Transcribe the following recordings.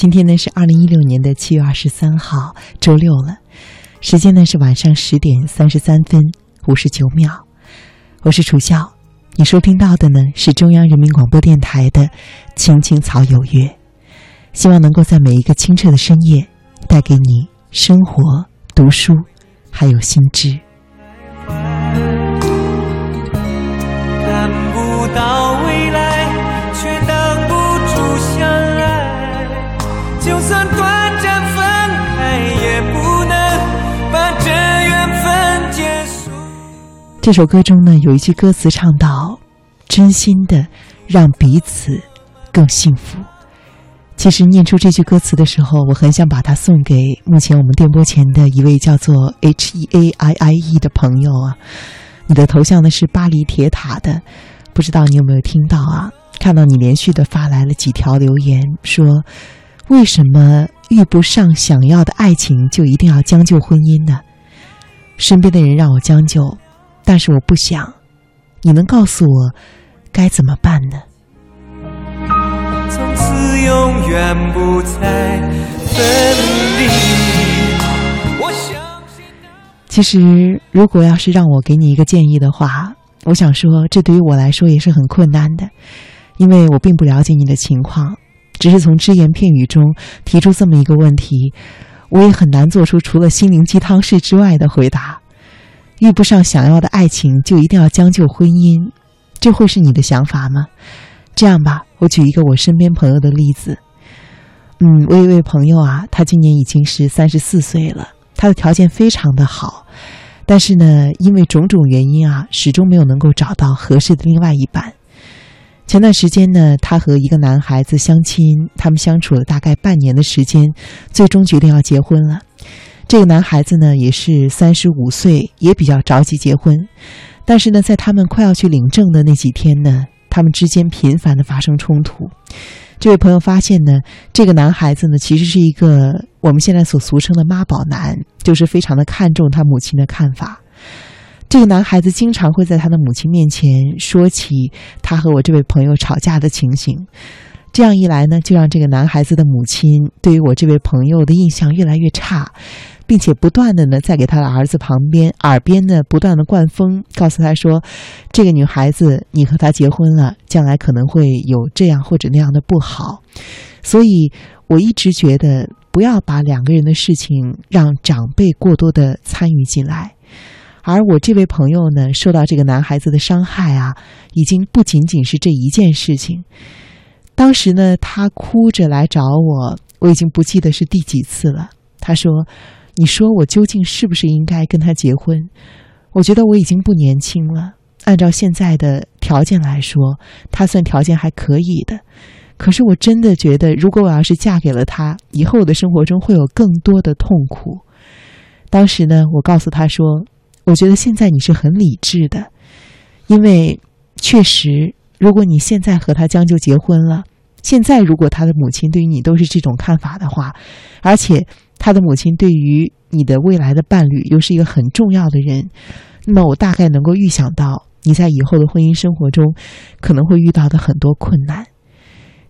今天呢是二零一六年的七月二十三号，周六了，时间呢是晚上十点三十三分五十九秒。我是楚笑，你收听到的呢是中央人民广播电台的《青青草有约》，希望能够在每一个清澈的深夜，带给你生活、读书，还有新知。这首歌中呢，有一句歌词唱到：“真心的让彼此更幸福。”其实念出这句歌词的时候，我很想把它送给目前我们电波前的一位叫做 H E A I I E 的朋友啊。你的头像呢是巴黎铁塔的，不知道你有没有听到啊？看到你连续的发来了几条留言，说为什么遇不上想要的爱情就一定要将就婚姻呢？身边的人让我将就，但是我不想。你能告诉我该怎么办呢？从此永远不再分离。我相信其实，如果要是让我给你一个建议的话，我想说，这对于我来说也是很困难的，因为我并不了解你的情况，只是从只言片语中提出这么一个问题，我也很难做出除了心灵鸡汤式之外的回答。遇不上想要的爱情，就一定要将就婚姻，这会是你的想法吗？这样吧，我举一个我身边朋友的例子。嗯，我有一位朋友啊，他今年已经是三十四岁了，他的条件非常的好，但是呢，因为种种原因啊，始终没有能够找到合适的另外一半。前段时间呢，他和一个男孩子相亲，他们相处了大概半年的时间，最终决定要结婚了。这个男孩子呢，也是三十五岁，也比较着急结婚，但是呢，在他们快要去领证的那几天呢，他们之间频繁的发生冲突。这位朋友发现呢，这个男孩子呢，其实是一个我们现在所俗称的妈宝男，就是非常的看重他母亲的看法。这个男孩子经常会在他的母亲面前说起他和我这位朋友吵架的情形，这样一来呢，就让这个男孩子的母亲对于我这位朋友的印象越来越差，并且不断的呢在给他的儿子旁边耳边呢不断的灌风，告诉他说，这个女孩子你和她结婚了，将来可能会有这样或者那样的不好，所以我一直觉得不要把两个人的事情让长辈过多的参与进来。而我这位朋友呢，受到这个男孩子的伤害啊，已经不仅仅是这一件事情。当时呢，他哭着来找我，我已经不记得是第几次了。他说：“你说我究竟是不是应该跟他结婚？我觉得我已经不年轻了，按照现在的条件来说，他算条件还可以的。可是我真的觉得，如果我要是嫁给了他，以后我的生活中会有更多的痛苦。”当时呢，我告诉他说。我觉得现在你是很理智的，因为确实，如果你现在和他将就结婚了，现在如果他的母亲对于你都是这种看法的话，而且他的母亲对于你的未来的伴侣又是一个很重要的人，那么我大概能够预想到你在以后的婚姻生活中可能会遇到的很多困难。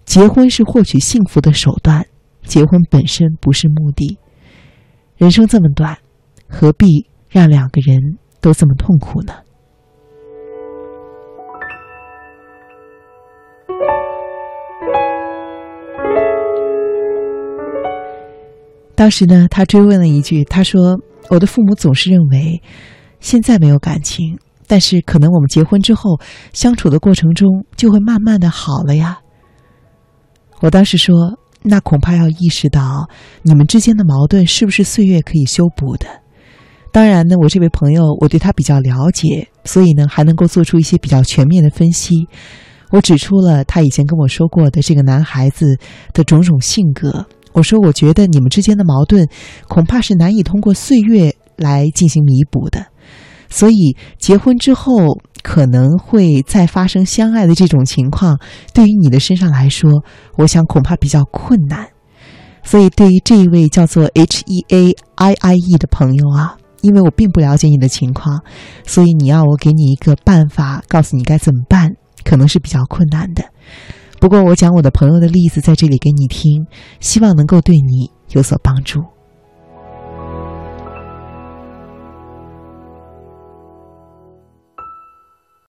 结婚是获取幸福的手段，结婚本身不是目的。人生这么短，何必？让两个人都这么痛苦呢？当时呢，他追问了一句：“他说，我的父母总是认为，现在没有感情，但是可能我们结婚之后相处的过程中就会慢慢的好了呀。”我当时说：“那恐怕要意识到你们之间的矛盾是不是岁月可以修补的。”当然呢，我这位朋友，我对他比较了解，所以呢，还能够做出一些比较全面的分析。我指出了他以前跟我说过的这个男孩子的种种性格。我说，我觉得你们之间的矛盾恐怕是难以通过岁月来进行弥补的，所以结婚之后可能会再发生相爱的这种情况，对于你的身上来说，我想恐怕比较困难。所以，对于这一位叫做 H E A I I E 的朋友啊。因为我并不了解你的情况，所以你要我给你一个办法，告诉你该怎么办，可能是比较困难的。不过，我讲我的朋友的例子在这里给你听，希望能够对你有所帮助。